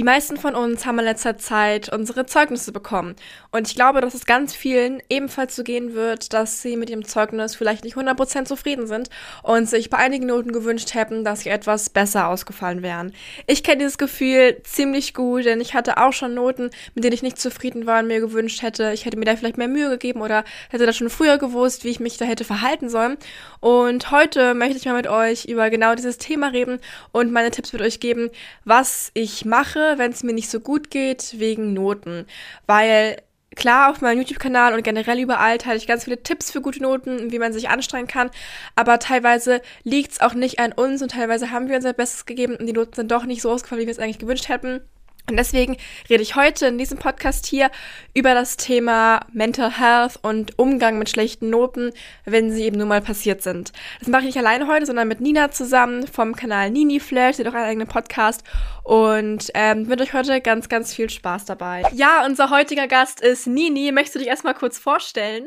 Die meisten von uns haben in letzter Zeit unsere Zeugnisse bekommen. Und ich glaube, dass es ganz vielen ebenfalls so gehen wird, dass sie mit ihrem Zeugnis vielleicht nicht 100% zufrieden sind und sich bei einigen Noten gewünscht hätten, dass sie etwas besser ausgefallen wären. Ich kenne dieses Gefühl ziemlich gut, denn ich hatte auch schon Noten, mit denen ich nicht zufrieden war und mir gewünscht hätte, ich hätte mir da vielleicht mehr Mühe gegeben oder hätte da schon früher gewusst, wie ich mich da hätte verhalten sollen. Und heute möchte ich mal mit euch über genau dieses Thema reden und meine Tipps mit euch geben, was ich mache, wenn es mir nicht so gut geht, wegen Noten. Weil klar, auf meinem YouTube-Kanal und generell überall teile ich ganz viele Tipps für gute Noten, wie man sich anstrengen kann. Aber teilweise liegt es auch nicht an uns und teilweise haben wir unser Bestes gegeben und die Noten sind doch nicht so ausgefallen, wie wir es eigentlich gewünscht hätten. Und deswegen rede ich heute in diesem Podcast hier über das Thema Mental Health und Umgang mit schlechten Noten, wenn sie eben nun mal passiert sind. Das mache ich nicht alleine heute, sondern mit Nina zusammen vom Kanal Nini Flash, sie hat auch einen eigenen Podcast und ähm, wünsche euch heute ganz, ganz viel Spaß dabei. Ja, unser heutiger Gast ist Nini. Möchtest du dich erstmal kurz vorstellen?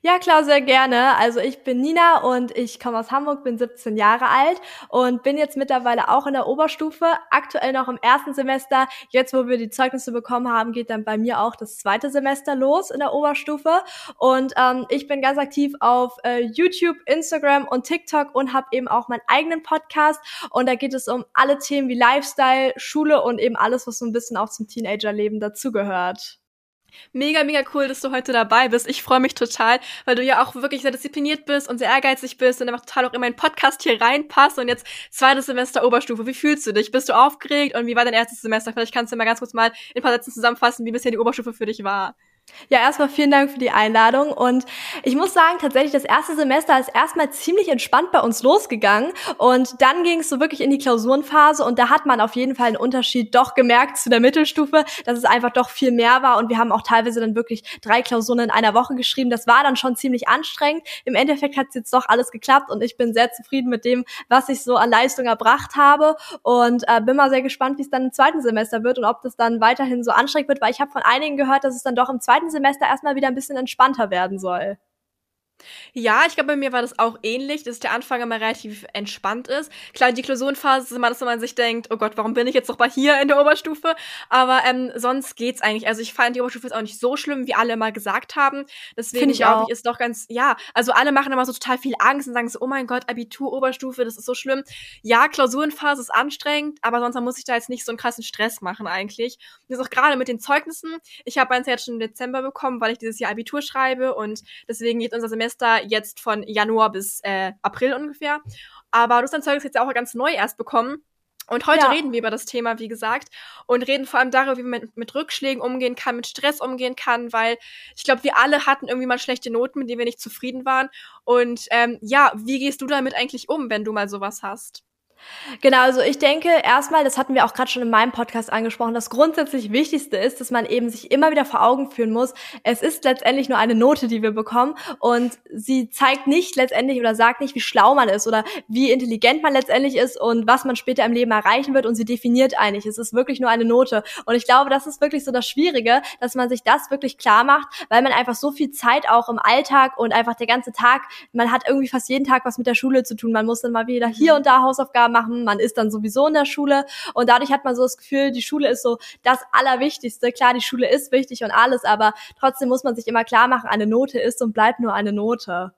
Ja, klar, sehr gerne. Also ich bin Nina und ich komme aus Hamburg, bin 17 Jahre alt und bin jetzt mittlerweile auch in der Oberstufe, aktuell noch im ersten Semester. Jetzt, wo wir die Zeugnisse bekommen haben, geht dann bei mir auch das zweite Semester los in der Oberstufe. Und ähm, ich bin ganz aktiv auf äh, YouTube, Instagram und TikTok und habe eben auch meinen eigenen Podcast. Und da geht es um alle Themen wie Lifestyle, Schule und eben alles, was so ein bisschen auch zum Teenagerleben dazugehört. Mega, mega cool, dass du heute dabei bist. Ich freue mich total, weil du ja auch wirklich sehr diszipliniert bist und sehr ehrgeizig bist und einfach total auch in meinen Podcast hier reinpasst und jetzt zweites Semester Oberstufe. Wie fühlst du dich? Bist du aufgeregt und wie war dein erstes Semester? Vielleicht kannst du mal ganz kurz mal in ein paar Sätzen zusammenfassen, wie bisher die Oberstufe für dich war. Ja, erstmal vielen Dank für die Einladung. Und ich muss sagen, tatsächlich, das erste Semester ist erstmal ziemlich entspannt bei uns losgegangen. Und dann ging es so wirklich in die Klausurenphase. Und da hat man auf jeden Fall einen Unterschied doch gemerkt zu der Mittelstufe, dass es einfach doch viel mehr war. Und wir haben auch teilweise dann wirklich drei Klausuren in einer Woche geschrieben. Das war dann schon ziemlich anstrengend. Im Endeffekt hat es jetzt doch alles geklappt. Und ich bin sehr zufrieden mit dem, was ich so an Leistung erbracht habe. Und äh, bin mal sehr gespannt, wie es dann im zweiten Semester wird und ob das dann weiterhin so anstrengend wird. Weil ich habe von einigen gehört, dass es dann doch im zweiten zweiten Semester erstmal wieder ein bisschen entspannter werden soll. Ja, ich glaube, bei mir war das auch ähnlich, dass der Anfang immer relativ entspannt ist. Klar, die Klausurenphase ist immer das, wo man sich denkt, oh Gott, warum bin ich jetzt noch mal hier in der Oberstufe? Aber ähm, sonst geht's eigentlich. Also ich fand, die Oberstufe ist auch nicht so schlimm, wie alle mal gesagt haben. Deswegen glaube ich, ist doch ganz, ja, also alle machen immer so total viel Angst und sagen so, oh mein Gott, Abitur, Oberstufe, das ist so schlimm. Ja, Klausurenphase ist anstrengend, aber sonst muss ich da jetzt nicht so einen krassen Stress machen eigentlich. Und das ist auch gerade mit den Zeugnissen. Ich habe eins jetzt schon im Dezember bekommen, weil ich dieses Jahr Abitur schreibe und deswegen geht unser Semester Semester jetzt von Januar bis äh, April ungefähr. Aber du hast dein Zeugnis jetzt auch ganz neu erst bekommen. Und heute ja. reden wir über das Thema, wie gesagt, und reden vor allem darüber, wie man mit, mit Rückschlägen umgehen kann, mit Stress umgehen kann, weil ich glaube, wir alle hatten irgendwie mal schlechte Noten, mit denen wir nicht zufrieden waren. Und ähm, ja, wie gehst du damit eigentlich um, wenn du mal sowas hast? Genau, also ich denke erstmal, das hatten wir auch gerade schon in meinem Podcast angesprochen, das grundsätzlich Wichtigste ist, dass man eben sich immer wieder vor Augen führen muss, es ist letztendlich nur eine Note, die wir bekommen und sie zeigt nicht letztendlich oder sagt nicht, wie schlau man ist oder wie intelligent man letztendlich ist und was man später im Leben erreichen wird und sie definiert eigentlich. Es ist wirklich nur eine Note und ich glaube, das ist wirklich so das Schwierige, dass man sich das wirklich klar macht, weil man einfach so viel Zeit auch im Alltag und einfach der ganze Tag, man hat irgendwie fast jeden Tag was mit der Schule zu tun, man muss dann mal wieder hier mhm. und da Hausaufgaben machen, man ist dann sowieso in der Schule und dadurch hat man so das Gefühl, die Schule ist so das Allerwichtigste. Klar, die Schule ist wichtig und alles, aber trotzdem muss man sich immer klar machen, eine Note ist und bleibt nur eine Note.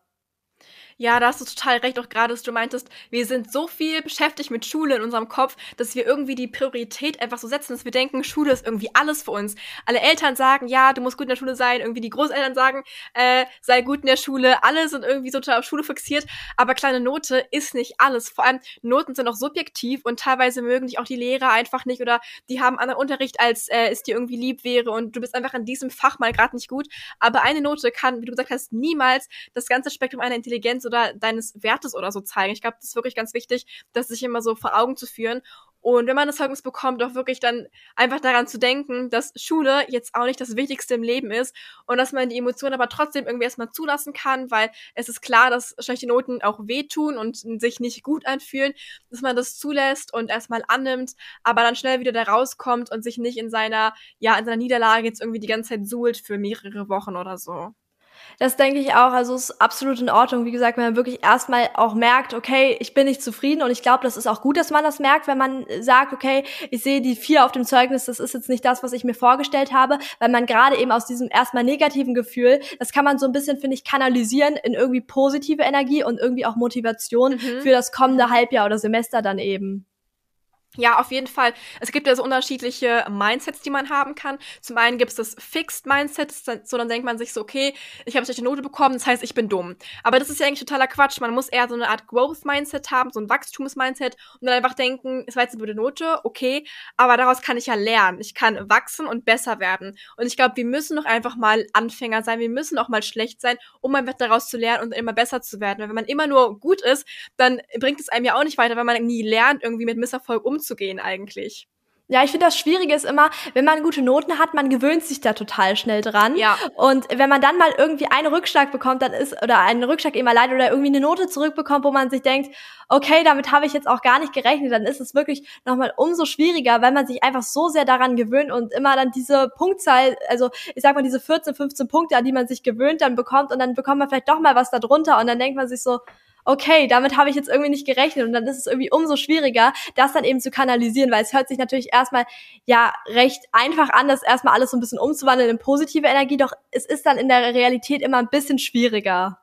Ja, da hast du total recht, auch gerade, dass du meintest, wir sind so viel beschäftigt mit Schule in unserem Kopf, dass wir irgendwie die Priorität einfach so setzen, dass wir denken, Schule ist irgendwie alles für uns. Alle Eltern sagen, ja, du musst gut in der Schule sein, irgendwie die Großeltern sagen, äh, sei gut in der Schule, alle sind irgendwie so total auf Schule fixiert, aber kleine Note ist nicht alles. Vor allem, Noten sind auch subjektiv und teilweise mögen dich auch die Lehrer einfach nicht oder die haben anderen Unterricht, als äh, es dir irgendwie lieb wäre und du bist einfach in diesem Fach mal gerade nicht gut. Aber eine Note kann, wie du gesagt hast, niemals das ganze Spektrum einer Intelligenz oder deines Wertes oder so zeigen. Ich glaube, das ist wirklich ganz wichtig, das sich immer so vor Augen zu führen. Und wenn man das Zeugnis bekommt, auch wirklich dann einfach daran zu denken, dass Schule jetzt auch nicht das Wichtigste im Leben ist und dass man die Emotionen aber trotzdem irgendwie erstmal zulassen kann, weil es ist klar, dass schlechte Noten auch wehtun und sich nicht gut anfühlen, dass man das zulässt und erstmal annimmt, aber dann schnell wieder da rauskommt und sich nicht in seiner, ja, in seiner Niederlage jetzt irgendwie die ganze Zeit suhlt für mehrere Wochen oder so. Das denke ich auch. Also es ist absolut in Ordnung. Wie gesagt, wenn man wirklich erstmal auch merkt, okay, ich bin nicht zufrieden und ich glaube, das ist auch gut, dass man das merkt, wenn man sagt, okay, ich sehe die vier auf dem Zeugnis, das ist jetzt nicht das, was ich mir vorgestellt habe, weil man gerade eben aus diesem erstmal negativen Gefühl, das kann man so ein bisschen, finde ich, kanalisieren in irgendwie positive Energie und irgendwie auch Motivation mhm. für das kommende Halbjahr oder Semester dann eben. Ja, auf jeden Fall. Es gibt ja so unterschiedliche Mindsets, die man haben kann. Zum einen gibt es das Fixed Mindset, so dann denkt man sich so, okay, ich habe schlechte Note bekommen, das heißt, ich bin dumm. Aber das ist ja eigentlich totaler Quatsch. Man muss eher so eine Art Growth Mindset haben, so ein Wachstums-Mindset und dann einfach denken, es war jetzt eine gute Note, okay, aber daraus kann ich ja lernen. Ich kann wachsen und besser werden. Und ich glaube, wir müssen doch einfach mal Anfänger sein, wir müssen auch mal schlecht sein, um einfach daraus zu lernen und immer besser zu werden. Weil wenn man immer nur gut ist, dann bringt es einem ja auch nicht weiter, wenn man nie lernt, irgendwie mit Misserfolg umzugehen umzugehen eigentlich. Ja, ich finde das Schwierige ist immer, wenn man gute Noten hat, man gewöhnt sich da total schnell dran. Ja. Und wenn man dann mal irgendwie einen Rückschlag bekommt, dann ist, oder einen Rückschlag eben allein oder irgendwie eine Note zurückbekommt, wo man sich denkt, okay, damit habe ich jetzt auch gar nicht gerechnet, dann ist es wirklich nochmal umso schwieriger, weil man sich einfach so sehr daran gewöhnt und immer dann diese Punktzahl, also ich sag mal diese 14, 15 Punkte, an die man sich gewöhnt, dann bekommt und dann bekommt man vielleicht doch mal was da drunter und dann denkt man sich so, okay, damit habe ich jetzt irgendwie nicht gerechnet und dann ist es irgendwie umso schwieriger, das dann eben zu kanalisieren, weil es hört sich natürlich erstmal ja recht einfach an, das erstmal alles so ein bisschen umzuwandeln in positive Energie, doch es ist dann in der Realität immer ein bisschen schwieriger.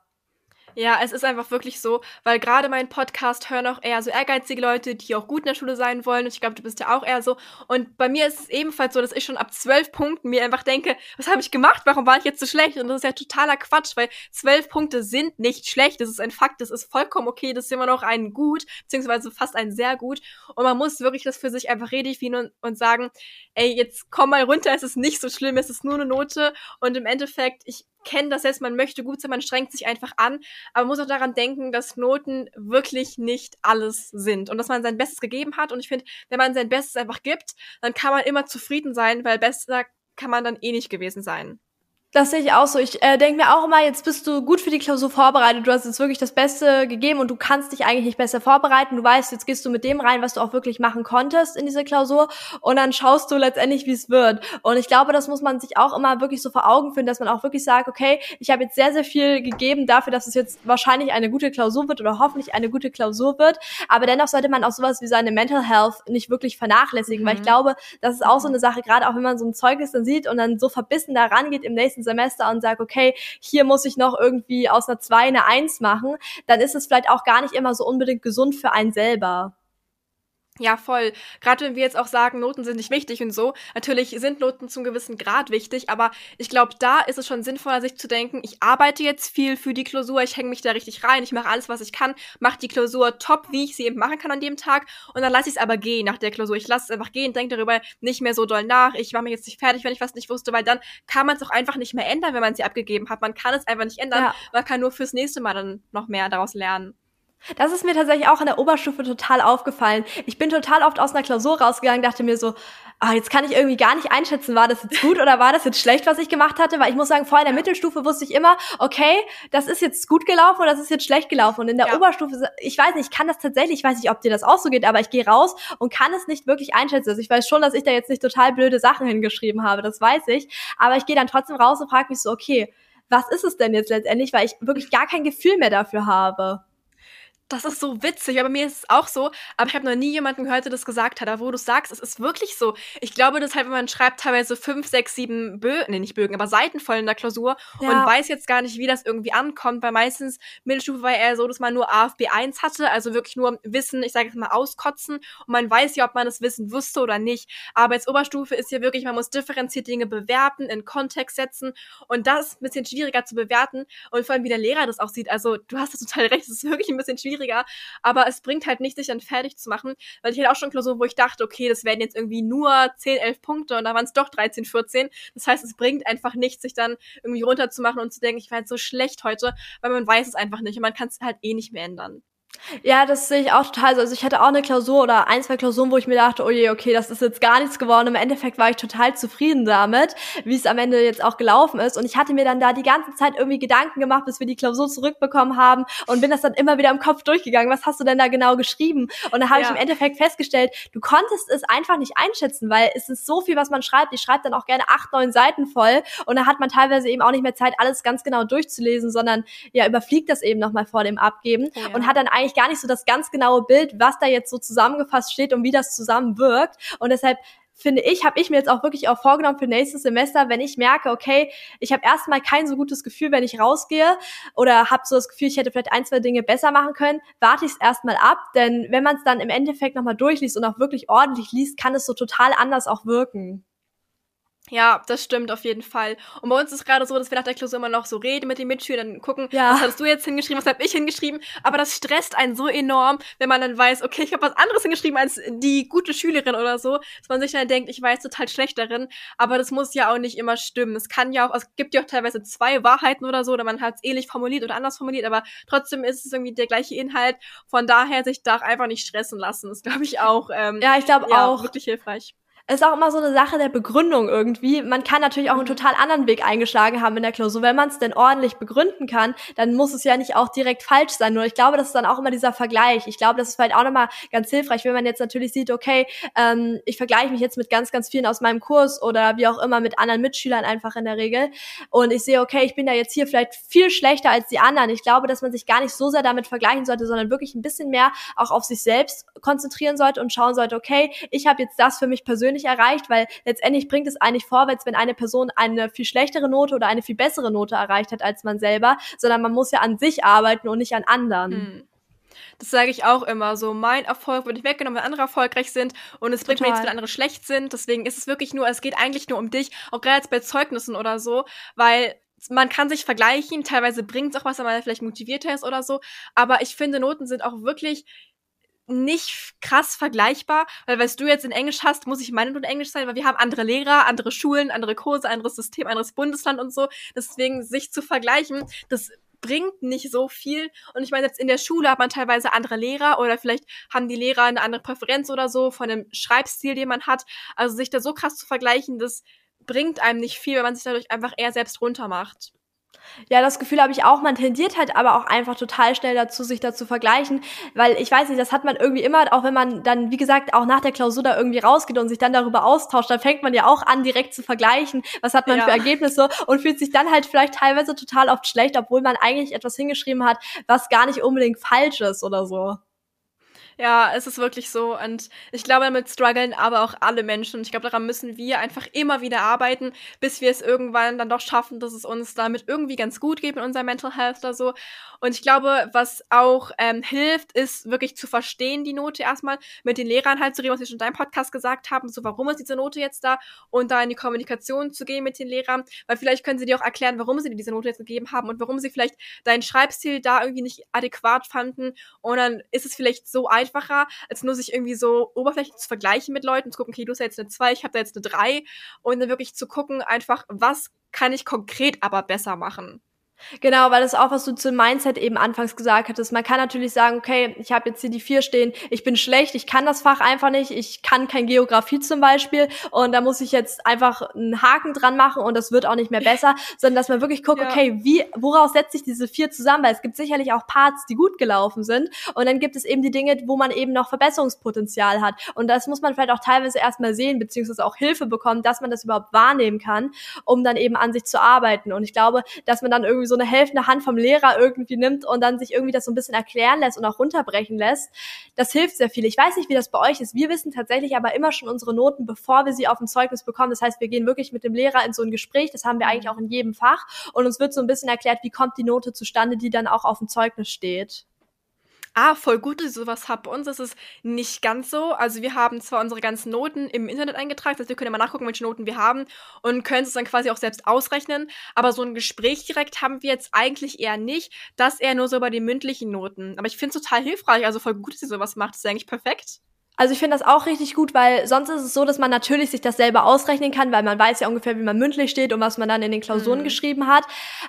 Ja, es ist einfach wirklich so, weil gerade mein Podcast hören auch eher so ehrgeizige Leute, die auch gut in der Schule sein wollen. Und ich glaube, du bist ja auch eher so. Und bei mir ist es ebenfalls so, dass ich schon ab zwölf Punkten mir einfach denke, was habe ich gemacht? Warum war ich jetzt so schlecht? Und das ist ja totaler Quatsch, weil zwölf Punkte sind nicht schlecht. Das ist ein Fakt. Das ist vollkommen okay. Das ist immer noch ein Gut, beziehungsweise fast ein sehr gut. Und man muss wirklich das für sich einfach redefinieren und, und sagen, ey, jetzt komm mal runter, es ist nicht so schlimm, es ist nur eine Note. Und im Endeffekt, ich kenne das jetzt, man möchte gut sein, man strengt sich einfach an, aber man muss auch daran denken, dass Noten wirklich nicht alles sind und dass man sein Bestes gegeben hat. Und ich finde, wenn man sein Bestes einfach gibt, dann kann man immer zufrieden sein, weil besser kann man dann eh nicht gewesen sein. Das sehe ich auch so. Ich äh, denke mir auch immer, jetzt bist du gut für die Klausur vorbereitet. Du hast jetzt wirklich das Beste gegeben und du kannst dich eigentlich nicht besser vorbereiten. Du weißt, jetzt gehst du mit dem rein, was du auch wirklich machen konntest in diese Klausur und dann schaust du letztendlich, wie es wird. Und ich glaube, das muss man sich auch immer wirklich so vor Augen führen, dass man auch wirklich sagt, okay, ich habe jetzt sehr, sehr viel gegeben dafür, dass es jetzt wahrscheinlich eine gute Klausur wird oder hoffentlich eine gute Klausur wird. Aber dennoch sollte man auch sowas wie seine Mental Health nicht wirklich vernachlässigen, mhm. weil ich mhm. glaube, das ist auch so eine Sache, gerade auch wenn man so ein Zeugnis dann sieht und dann so verbissen da rangeht im nächsten Semester und sage, okay, hier muss ich noch irgendwie aus einer 2 eine 1 machen, dann ist es vielleicht auch gar nicht immer so unbedingt gesund für einen selber. Ja, voll. Gerade wenn wir jetzt auch sagen, Noten sind nicht wichtig und so. Natürlich sind Noten zum gewissen Grad wichtig, aber ich glaube, da ist es schon sinnvoller, sich zu denken, ich arbeite jetzt viel für die Klausur, ich hänge mich da richtig rein, ich mache alles, was ich kann, mache die Klausur top, wie ich sie eben machen kann an dem Tag und dann lasse ich es aber gehen nach der Klausur. Ich lasse es einfach gehen, denke darüber nicht mehr so doll nach. Ich mache mich jetzt nicht fertig, wenn ich was nicht wusste, weil dann kann man es auch einfach nicht mehr ändern, wenn man sie abgegeben hat. Man kann es einfach nicht ändern. Ja. Man kann nur fürs nächste Mal dann noch mehr daraus lernen. Das ist mir tatsächlich auch in der Oberstufe total aufgefallen. Ich bin total oft aus einer Klausur rausgegangen, dachte mir so, ah, jetzt kann ich irgendwie gar nicht einschätzen, war das jetzt gut oder war das jetzt schlecht, was ich gemacht hatte, weil ich muss sagen, vor in der Mittelstufe wusste ich immer, okay, das ist jetzt gut gelaufen oder das ist jetzt schlecht gelaufen. Und in der ja. Oberstufe, ich weiß nicht, ich kann das tatsächlich, ich weiß nicht, ob dir das auch so geht, aber ich gehe raus und kann es nicht wirklich einschätzen. Also ich weiß schon, dass ich da jetzt nicht total blöde Sachen hingeschrieben habe, das weiß ich, aber ich gehe dann trotzdem raus und frage mich so, okay, was ist es denn jetzt letztendlich, weil ich wirklich gar kein Gefühl mehr dafür habe das ist so witzig, aber mir ist es auch so, aber ich habe noch nie jemanden gehört, der das gesagt hat. Aber wo du sagst, es ist wirklich so. Ich glaube, das halt, wenn man schreibt, teilweise fünf, sechs, sieben Bögen, nee, nicht Bögen, aber Seiten voll in der Klausur ja. und weiß jetzt gar nicht, wie das irgendwie ankommt, weil meistens Mittelstufe war eher so, dass man nur AFB 1 hatte, also wirklich nur Wissen, ich sage jetzt mal auskotzen und man weiß ja, ob man das Wissen wusste oder nicht. Aber jetzt Oberstufe ist ja wirklich, man muss differenziert Dinge bewerten, in Kontext setzen und das ist ein bisschen schwieriger zu bewerten und vor allem, wie der Lehrer das auch sieht. Also, du hast das total recht, es ist wirklich ein bisschen schwierig schwieriger, aber es bringt halt nicht, sich dann fertig zu machen, weil ich hatte auch schon Klausuren, wo ich dachte, okay, das werden jetzt irgendwie nur 10, 11 Punkte und da waren es doch 13, 14. Das heißt, es bringt einfach nichts, sich dann irgendwie runterzumachen und zu denken, ich war jetzt so schlecht heute, weil man weiß es einfach nicht und man kann es halt eh nicht mehr ändern. Ja, das sehe ich auch total so. Also ich hatte auch eine Klausur oder ein, zwei Klausuren, wo ich mir dachte, oh je, okay, das ist jetzt gar nichts geworden. Im Endeffekt war ich total zufrieden damit, wie es am Ende jetzt auch gelaufen ist. Und ich hatte mir dann da die ganze Zeit irgendwie Gedanken gemacht, bis wir die Klausur zurückbekommen haben und bin das dann immer wieder im Kopf durchgegangen. Was hast du denn da genau geschrieben? Und da habe ja. ich im Endeffekt festgestellt, du konntest es einfach nicht einschätzen, weil es ist so viel, was man schreibt. Ich schreibe dann auch gerne acht, neun Seiten voll und da hat man teilweise eben auch nicht mehr Zeit, alles ganz genau durchzulesen, sondern ja, überfliegt das eben nochmal vor dem Abgeben ja. und hat dann eigentlich gar nicht so das ganz genaue Bild, was da jetzt so zusammengefasst steht und wie das zusammenwirkt. Und deshalb finde ich, habe ich mir jetzt auch wirklich auch vorgenommen für nächstes Semester, wenn ich merke, okay, ich habe erstmal kein so gutes Gefühl, wenn ich rausgehe oder habe so das Gefühl, ich hätte vielleicht ein, zwei Dinge besser machen können, warte ich es erstmal ab, denn wenn man es dann im Endeffekt nochmal durchliest und auch wirklich ordentlich liest, kann es so total anders auch wirken. Ja, das stimmt auf jeden Fall. Und bei uns ist gerade so, dass wir nach der Klausur immer noch so reden mit den Mitschülern, gucken, ja. was hast du jetzt hingeschrieben, was habe ich hingeschrieben. Aber das stresst einen so enorm, wenn man dann weiß, okay, ich habe was anderes hingeschrieben als die gute Schülerin oder so, dass man sich dann denkt, ich jetzt total schlecht darin. Aber das muss ja auch nicht immer stimmen. Es kann ja auch, es gibt ja auch teilweise zwei Wahrheiten oder so, oder man hat es ähnlich formuliert oder anders formuliert, aber trotzdem ist es irgendwie der gleiche Inhalt. Von daher sich da einfach nicht stressen lassen, ist, glaube ich, auch. Ähm, ja, ich glaube ja, auch. Wirklich hilfreich ist auch immer so eine Sache der Begründung irgendwie. Man kann natürlich auch einen mhm. total anderen Weg eingeschlagen haben in der Klausur. Wenn man es denn ordentlich begründen kann, dann muss es ja nicht auch direkt falsch sein. Nur ich glaube, das ist dann auch immer dieser Vergleich. Ich glaube, das ist vielleicht auch nochmal ganz hilfreich, wenn man jetzt natürlich sieht, okay, ähm, ich vergleiche mich jetzt mit ganz, ganz vielen aus meinem Kurs oder wie auch immer mit anderen Mitschülern einfach in der Regel. Und ich sehe, okay, ich bin da jetzt hier vielleicht viel schlechter als die anderen. Ich glaube, dass man sich gar nicht so sehr damit vergleichen sollte, sondern wirklich ein bisschen mehr auch auf sich selbst konzentrieren sollte und schauen sollte, okay, ich habe jetzt das für mich persönlich persönlich erreicht, weil letztendlich bringt es eigentlich vorwärts, wenn eine Person eine viel schlechtere Note oder eine viel bessere Note erreicht hat als man selber, sondern man muss ja an sich arbeiten und nicht an anderen. Hm. Das sage ich auch immer so. Mein Erfolg wird nicht weggenommen, wenn andere erfolgreich sind und es bringt mir nichts, wenn andere schlecht sind. Deswegen ist es wirklich nur, es geht eigentlich nur um dich, auch gerade jetzt bei Zeugnissen oder so, weil man kann sich vergleichen, teilweise bringt es auch was, wenn man vielleicht motivierter ist oder so, aber ich finde, Noten sind auch wirklich nicht krass vergleichbar, weil weißt du jetzt in Englisch hast, muss ich meine Note Englisch sein, weil wir haben andere Lehrer, andere Schulen, andere Kurse, anderes System, anderes Bundesland und so. Deswegen sich zu vergleichen, das bringt nicht so viel. Und ich meine, jetzt in der Schule hat man teilweise andere Lehrer oder vielleicht haben die Lehrer eine andere Präferenz oder so von dem Schreibstil, den man hat. Also sich da so krass zu vergleichen, das bringt einem nicht viel, wenn man sich dadurch einfach eher selbst runtermacht. Ja, das Gefühl habe ich auch. Man tendiert halt aber auch einfach total schnell dazu, sich da zu vergleichen, weil ich weiß nicht, das hat man irgendwie immer, auch wenn man dann, wie gesagt, auch nach der Klausur da irgendwie rausgeht und sich dann darüber austauscht, dann fängt man ja auch an, direkt zu vergleichen, was hat man ja. für Ergebnisse und fühlt sich dann halt vielleicht teilweise total oft schlecht, obwohl man eigentlich etwas hingeschrieben hat, was gar nicht unbedingt falsch ist oder so. Ja, es ist wirklich so. Und ich glaube, damit strugglen aber auch alle Menschen. Und ich glaube, daran müssen wir einfach immer wieder arbeiten, bis wir es irgendwann dann doch schaffen, dass es uns damit irgendwie ganz gut geht mit unserer Mental Health oder so. Und ich glaube, was auch ähm, hilft, ist wirklich zu verstehen, die Note erstmal, mit den Lehrern halt zu reden, was wir schon in deinem Podcast gesagt haben, so warum ist diese Note jetzt da und da in die Kommunikation zu gehen mit den Lehrern, weil vielleicht können sie dir auch erklären, warum sie dir diese Note jetzt gegeben haben und warum sie vielleicht deinen Schreibstil da irgendwie nicht adäquat fanden. Und dann ist es vielleicht so einfacher, als nur sich irgendwie so oberflächlich zu vergleichen mit Leuten, zu gucken, okay, du hast ja jetzt eine 2, ich habe da jetzt eine 3 und dann wirklich zu gucken, einfach, was kann ich konkret aber besser machen. Genau, weil das ist auch, was du zum Mindset eben anfangs gesagt hattest. Man kann natürlich sagen, okay, ich habe jetzt hier die vier stehen, ich bin schlecht, ich kann das Fach einfach nicht, ich kann kein Geografie zum Beispiel und da muss ich jetzt einfach einen Haken dran machen und das wird auch nicht mehr besser, sondern dass man wirklich guckt, ja. okay, wie, woraus setzt sich diese vier zusammen? Weil es gibt sicherlich auch Parts, die gut gelaufen sind und dann gibt es eben die Dinge, wo man eben noch Verbesserungspotenzial hat und das muss man vielleicht auch teilweise erstmal sehen, beziehungsweise auch Hilfe bekommen, dass man das überhaupt wahrnehmen kann, um dann eben an sich zu arbeiten und ich glaube, dass man dann irgendwie so so eine helfende Hand vom Lehrer irgendwie nimmt und dann sich irgendwie das so ein bisschen erklären lässt und auch runterbrechen lässt, das hilft sehr viel. Ich weiß nicht, wie das bei euch ist. Wir wissen tatsächlich aber immer schon unsere Noten, bevor wir sie auf dem Zeugnis bekommen. Das heißt, wir gehen wirklich mit dem Lehrer in so ein Gespräch. Das haben wir eigentlich auch in jedem Fach. Und uns wird so ein bisschen erklärt, wie kommt die Note zustande, die dann auch auf dem Zeugnis steht ah, voll gut, dass ich sowas habe. Bei uns ist es nicht ganz so. Also wir haben zwar unsere ganzen Noten im Internet eingetragen, das heißt, wir können immer nachgucken, welche Noten wir haben und können es dann quasi auch selbst ausrechnen. Aber so ein Gespräch direkt haben wir jetzt eigentlich eher nicht. Das eher nur so bei den mündlichen Noten. Aber ich finde es total hilfreich, also voll gut, dass ihr sowas macht. Das ist eigentlich perfekt. Also ich finde das auch richtig gut, weil sonst ist es so, dass man natürlich sich das selber ausrechnen kann, weil man weiß ja ungefähr, wie man mündlich steht und was man dann in den Klausuren mhm. geschrieben hat.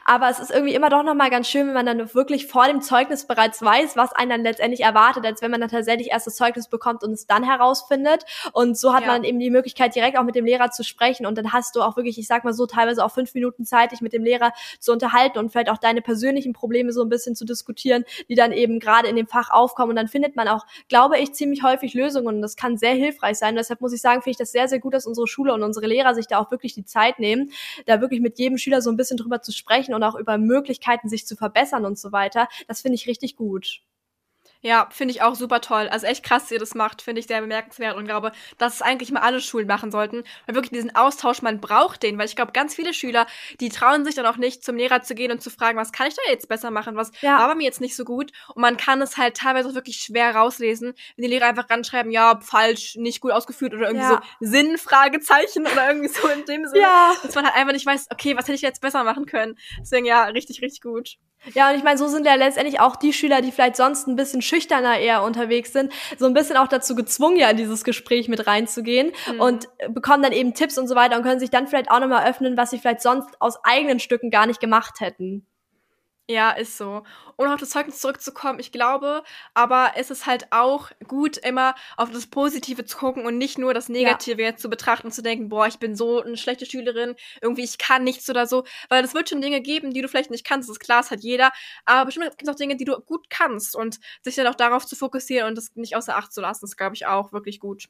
Aber es ist irgendwie immer doch nochmal ganz schön, wenn man dann wirklich vor dem Zeugnis bereits weiß, was einen dann letztendlich erwartet, als wenn man dann tatsächlich erst das Zeugnis bekommt und es dann herausfindet. Und so hat ja. man eben die Möglichkeit, direkt auch mit dem Lehrer zu sprechen. Und dann hast du auch wirklich, ich sag mal so, teilweise auch fünf Minuten Zeit, dich mit dem Lehrer zu unterhalten und vielleicht auch deine persönlichen Probleme so ein bisschen zu diskutieren, die dann eben gerade in dem Fach aufkommen. Und dann findet man auch, glaube ich, ziemlich häufig Lösungen Lösungen und das kann sehr hilfreich sein. Deshalb muss ich sagen, finde ich das sehr, sehr gut, dass unsere Schule und unsere Lehrer sich da auch wirklich die Zeit nehmen, da wirklich mit jedem Schüler so ein bisschen drüber zu sprechen und auch über Möglichkeiten, sich zu verbessern und so weiter. Das finde ich richtig gut. Ja, finde ich auch super toll. Also echt krass, dass ihr das macht, finde ich sehr bemerkenswert und glaube, dass es eigentlich mal alle Schulen machen sollten. Weil wirklich diesen Austausch, man braucht den, weil ich glaube, ganz viele Schüler, die trauen sich dann auch nicht, zum Lehrer zu gehen und zu fragen, was kann ich da jetzt besser machen, was ja. war bei mir jetzt nicht so gut. Und man kann es halt teilweise auch wirklich schwer rauslesen, wenn die Lehrer einfach ranschreiben, ja, falsch, nicht gut ausgeführt oder irgendwie ja. so Sinnfragezeichen oder irgendwie so in dem Sinne. Ja. Dass man halt einfach nicht weiß, okay, was hätte ich jetzt besser machen können. Deswegen ja, richtig, richtig gut. Ja, und ich meine, so sind ja letztendlich auch die Schüler, die vielleicht sonst ein bisschen schüchterner eher unterwegs sind, so ein bisschen auch dazu gezwungen, ja in dieses Gespräch mit reinzugehen mhm. und bekommen dann eben Tipps und so weiter und können sich dann vielleicht auch nochmal öffnen, was sie vielleicht sonst aus eigenen Stücken gar nicht gemacht hätten. Ja, ist so. Und auf das Zeugnis zurückzukommen, ich glaube, aber es ist halt auch gut, immer auf das Positive zu gucken und nicht nur das Negative ja. jetzt zu betrachten und zu denken, boah, ich bin so eine schlechte Schülerin, irgendwie ich kann nichts oder so. Weil es wird schon Dinge geben, die du vielleicht nicht kannst, das ist klar, das hat jeder. Aber bestimmt gibt es auch Dinge, die du gut kannst und sich dann auch darauf zu fokussieren und das nicht außer Acht zu lassen, ist, glaube ich, auch wirklich gut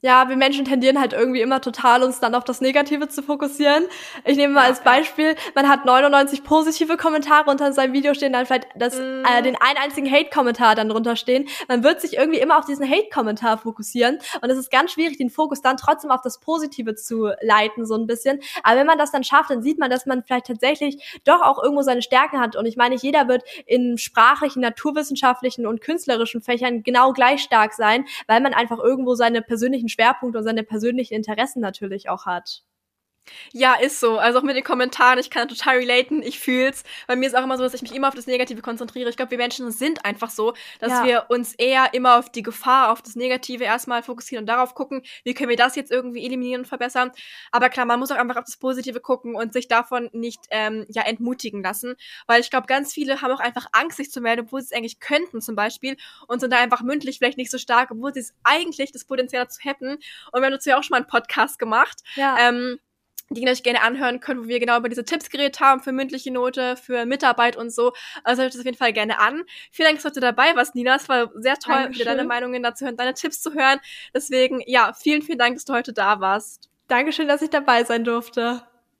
ja, wir Menschen tendieren halt irgendwie immer total, uns dann auf das Negative zu fokussieren. Ich nehme mal ja, als Beispiel, man hat 99 positive Kommentare unter seinem Video stehen, dann vielleicht das, mm. äh, den einen einzigen Hate-Kommentar dann drunter stehen. Man wird sich irgendwie immer auf diesen Hate-Kommentar fokussieren und es ist ganz schwierig, den Fokus dann trotzdem auf das Positive zu leiten, so ein bisschen. Aber wenn man das dann schafft, dann sieht man, dass man vielleicht tatsächlich doch auch irgendwo seine Stärken hat. Und ich meine, nicht jeder wird in sprachlichen, naturwissenschaftlichen und künstlerischen Fächern genau gleich stark sein, weil man einfach irgendwo seine persönlichen Schwerpunkt und seine persönlichen Interessen natürlich auch hat. Ja, ist so. Also auch mit den Kommentaren, ich kann total relaten, ich fühl's. Bei mir ist auch immer so, dass ich mich immer auf das Negative konzentriere. Ich glaube, wir Menschen sind einfach so, dass ja. wir uns eher immer auf die Gefahr, auf das Negative erstmal fokussieren und darauf gucken, wie können wir das jetzt irgendwie eliminieren und verbessern. Aber klar, man muss auch einfach auf das Positive gucken und sich davon nicht ähm, ja entmutigen lassen. Weil ich glaube, ganz viele haben auch einfach Angst, sich zu melden, obwohl sie es eigentlich könnten zum Beispiel und sind da einfach mündlich vielleicht nicht so stark, obwohl sie es eigentlich das Potenzial dazu hätten. Und wir haben dazu ja auch schon mal einen Podcast gemacht. Ja. Ähm, die ihr euch gerne anhören könnt, wo wir genau über diese Tipps geredet haben für mündliche Note, für Mitarbeit und so. Also hört das auf jeden Fall gerne an. Vielen Dank, dass du dabei warst, Nina. Es war sehr toll, dir deine Meinungen dazu hören, deine Tipps zu hören. Deswegen, ja, vielen, vielen Dank, dass du heute da warst. Dankeschön, dass ich dabei sein durfte.